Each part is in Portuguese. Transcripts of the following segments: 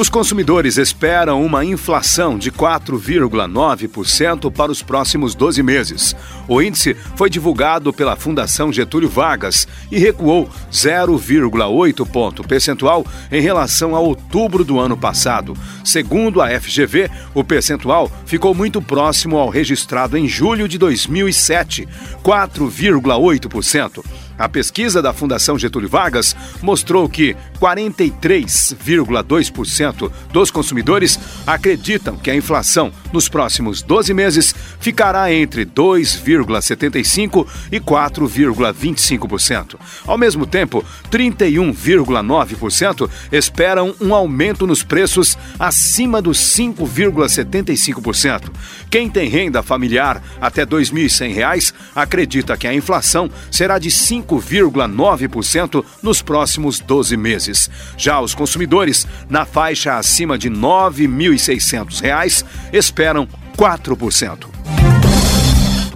Os consumidores esperam uma inflação de 4,9% para os próximos 12 meses. O índice foi divulgado pela Fundação Getúlio Vargas e recuou 0,8 ponto percentual em relação a outubro do ano passado. Segundo a FGV, o percentual ficou muito próximo ao registrado em julho de 2007, 4,8%. A pesquisa da Fundação Getúlio Vargas mostrou que 43,2% dos consumidores acreditam que a inflação nos próximos 12 meses ficará entre 2,75% e 4,25%. Ao mesmo tempo, 31,9% esperam um aumento nos preços acima dos 5,75%. Quem tem renda familiar até R$ 2.100 acredita que a inflação será de 5 5,9% nos próximos 12 meses. Já os consumidores, na faixa acima de R$ 9.600, esperam 4%.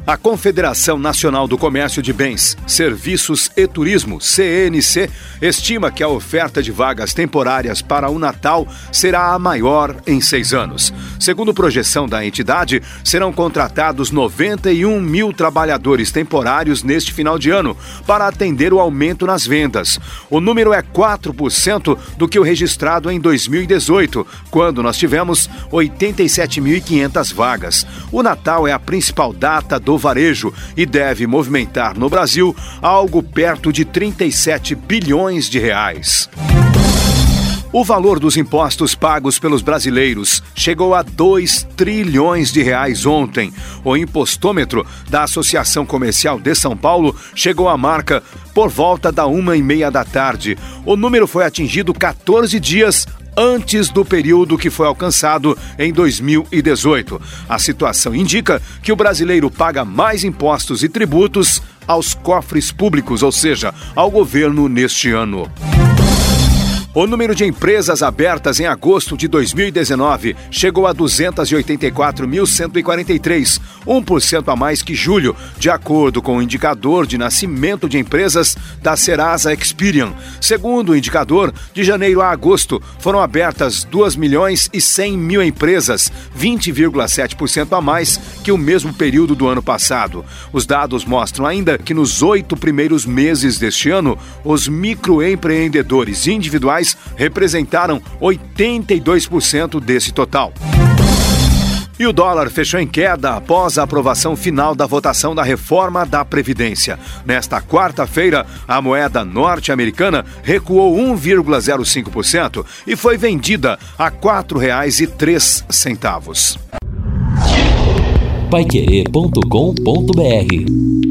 A Confederação Nacional do Comércio de Bens, Serviços e Turismo, CNC, estima que a oferta de vagas temporárias para o Natal será a maior em seis anos. Segundo projeção da entidade, serão contratados 91 mil trabalhadores temporários neste final de ano para atender o aumento nas vendas. O número é 4% do que o registrado em 2018, quando nós tivemos 87.500 vagas. O Natal é a principal data do varejo e deve movimentar no Brasil algo perto de 37 bilhões de reais. O valor dos impostos pagos pelos brasileiros chegou a 2 trilhões de reais ontem. O impostômetro da Associação Comercial de São Paulo chegou à marca por volta da uma e meia da tarde. O número foi atingido 14 dias antes do período que foi alcançado em 2018. A situação indica que o brasileiro paga mais impostos e tributos aos cofres públicos, ou seja, ao governo neste ano. O número de empresas abertas em agosto de 2019 chegou a 284.143, 1% a mais que julho, de acordo com o indicador de nascimento de empresas da Serasa Experian. Segundo o indicador, de janeiro a agosto foram abertas 2 milhões e 100 mil empresas, 20,7% a mais que o mesmo período do ano passado. Os dados mostram ainda que nos oito primeiros meses deste ano, os microempreendedores individuais representaram 82% desse total. E o dólar fechou em queda após a aprovação final da votação da reforma da Previdência. Nesta quarta-feira, a moeda norte-americana recuou 1,05% e foi vendida a R$ 4,03. Paiquerê.com.br